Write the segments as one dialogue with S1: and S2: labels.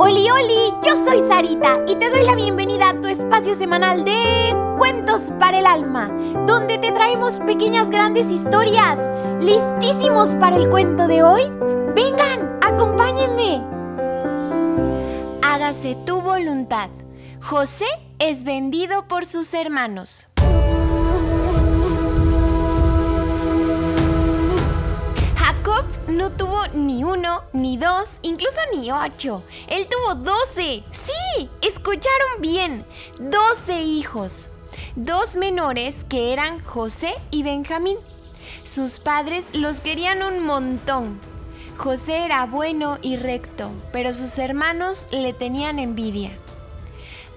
S1: Oli, oli, yo soy Sarita y te doy la bienvenida a tu espacio semanal de Cuentos para el Alma, donde te traemos pequeñas grandes historias. ¿Listísimos para el cuento de hoy? Vengan, acompáñenme. Hágase tu voluntad. José es vendido por sus hermanos. No tuvo ni uno, ni dos, incluso ni ocho. Él tuvo doce. Sí, escucharon bien. Doce hijos. Dos menores que eran José y Benjamín. Sus padres los querían un montón. José era bueno y recto, pero sus hermanos le tenían envidia.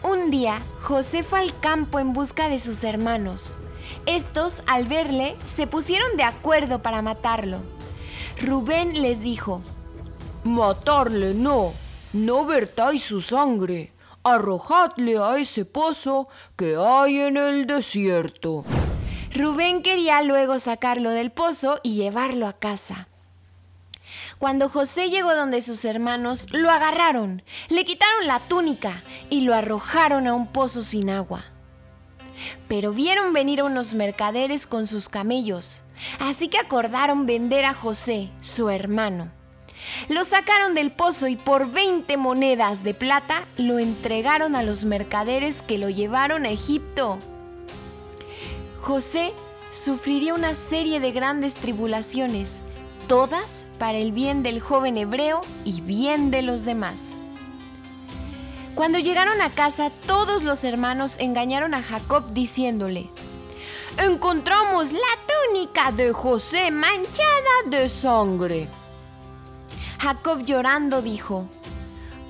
S1: Un día, José fue al campo en busca de sus hermanos. Estos, al verle, se pusieron de acuerdo para matarlo. Rubén les dijo,
S2: Matarle no, no vertáis su sangre, arrojadle a ese pozo que hay en el desierto.
S1: Rubén quería luego sacarlo del pozo y llevarlo a casa. Cuando José llegó donde sus hermanos, lo agarraron, le quitaron la túnica y lo arrojaron a un pozo sin agua. Pero vieron venir unos mercaderes con sus camellos, así que acordaron vender a José, su hermano. Lo sacaron del pozo y por 20 monedas de plata lo entregaron a los mercaderes que lo llevaron a Egipto. José sufriría una serie de grandes tribulaciones, todas para el bien del joven hebreo y bien de los demás. Cuando llegaron a casa, todos los hermanos engañaron a Jacob diciéndole,
S2: Encontramos la túnica de José manchada de sangre.
S1: Jacob llorando dijo,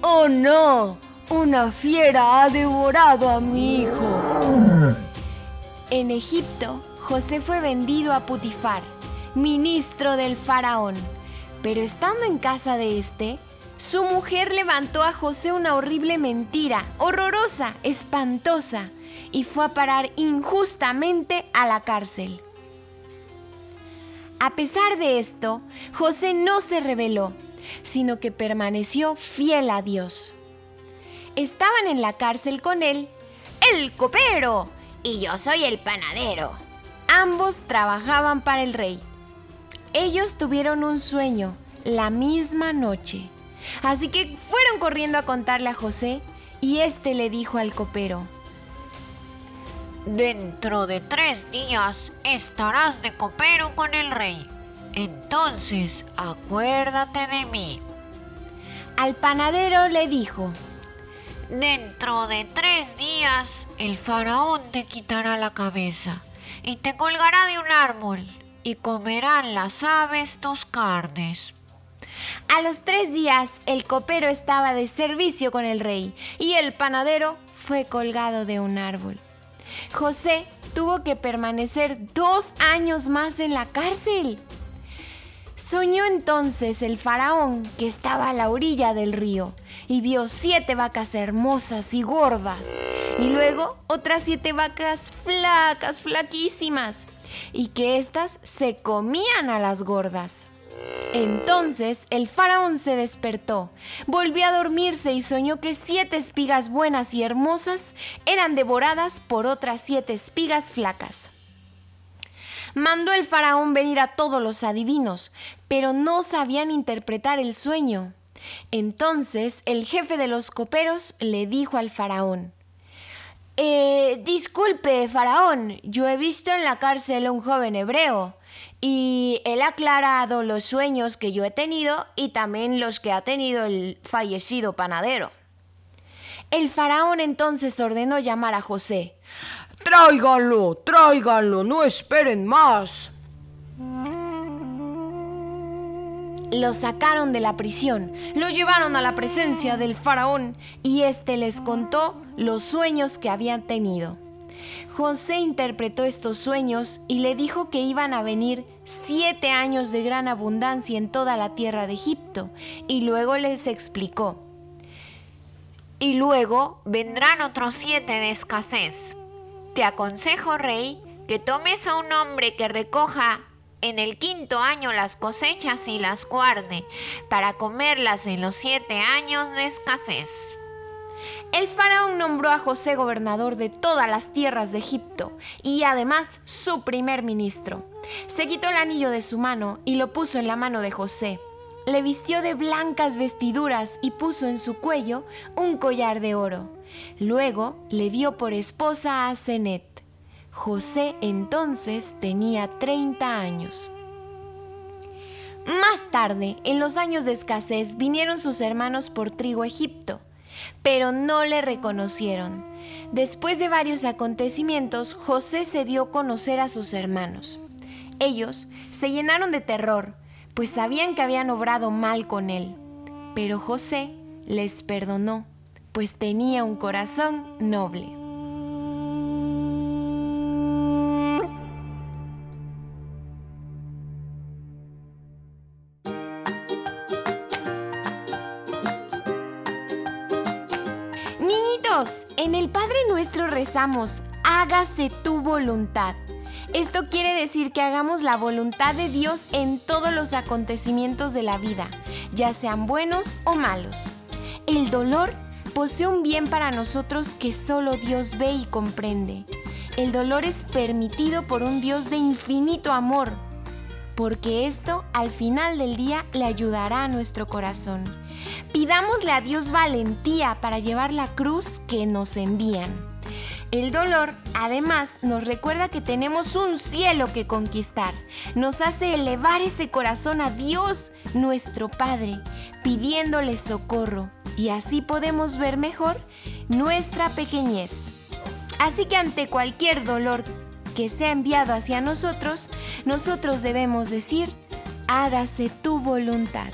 S2: Oh no, una fiera ha devorado a mi hijo.
S1: En Egipto, José fue vendido a Putifar, ministro del faraón. Pero estando en casa de este, su mujer levantó a José una horrible mentira, horrorosa, espantosa, y fue a parar injustamente a la cárcel. A pesar de esto, José no se rebeló, sino que permaneció fiel a Dios. Estaban en la cárcel con él el copero y yo soy el panadero. Ambos trabajaban para el rey. Ellos tuvieron un sueño la misma noche. Así que fueron corriendo a contarle a José y éste le dijo al copero,
S3: Dentro de tres días estarás de copero con el rey. Entonces acuérdate de mí.
S1: Al panadero le dijo,
S3: Dentro de tres días el faraón te quitará la cabeza y te colgará de un árbol y comerán las aves tus carnes.
S1: A los tres días el copero estaba de servicio con el rey y el panadero fue colgado de un árbol. José tuvo que permanecer dos años más en la cárcel. Soñó entonces el faraón que estaba a la orilla del río y vio siete vacas hermosas y gordas y luego otras siete vacas flacas, flaquísimas y que éstas se comían a las gordas. Entonces el faraón se despertó, volvió a dormirse y soñó que siete espigas buenas y hermosas eran devoradas por otras siete espigas flacas. Mandó el faraón venir a todos los adivinos, pero no sabían interpretar el sueño. Entonces el jefe de los coperos le dijo al faraón, eh, disculpe, faraón, yo he visto en la cárcel a un joven hebreo y él ha aclarado los sueños que yo he tenido y también los que ha tenido el fallecido panadero. El faraón entonces ordenó llamar a José.
S2: Tráiganlo, tráiganlo, no esperen más.
S1: Lo sacaron de la prisión, lo llevaron a la presencia del faraón y éste les contó los sueños que habían tenido. José interpretó estos sueños y le dijo que iban a venir siete años de gran abundancia en toda la tierra de Egipto y luego les explicó.
S3: Y luego vendrán otros siete de escasez. Te aconsejo, rey, que tomes a un hombre que recoja en el quinto año las cosechas y las guarde, para comerlas en los siete años de escasez.
S1: El faraón nombró a José gobernador de todas las tierras de Egipto y además su primer ministro. Se quitó el anillo de su mano y lo puso en la mano de José. Le vistió de blancas vestiduras y puso en su cuello un collar de oro. Luego le dio por esposa a Zenet. José entonces tenía 30 años. Más tarde, en los años de escasez, vinieron sus hermanos por trigo a Egipto, pero no le reconocieron. Después de varios acontecimientos, José se dio a conocer a sus hermanos. Ellos se llenaron de terror, pues sabían que habían obrado mal con él. Pero José les perdonó, pues tenía un corazón noble. Padre Nuestro rezamos, hágase tu voluntad. Esto quiere decir que hagamos la voluntad de Dios en todos los acontecimientos de la vida, ya sean buenos o malos. El dolor posee un bien para nosotros que solo Dios ve y comprende. El dolor es permitido por un Dios de infinito amor, porque esto al final del día le ayudará a nuestro corazón. Pidámosle a Dios valentía para llevar la cruz que nos envían. El dolor, además, nos recuerda que tenemos un cielo que conquistar. Nos hace elevar ese corazón a Dios, nuestro Padre, pidiéndole socorro. Y así podemos ver mejor nuestra pequeñez. Así que ante cualquier dolor que sea enviado hacia nosotros, nosotros debemos decir, hágase tu voluntad.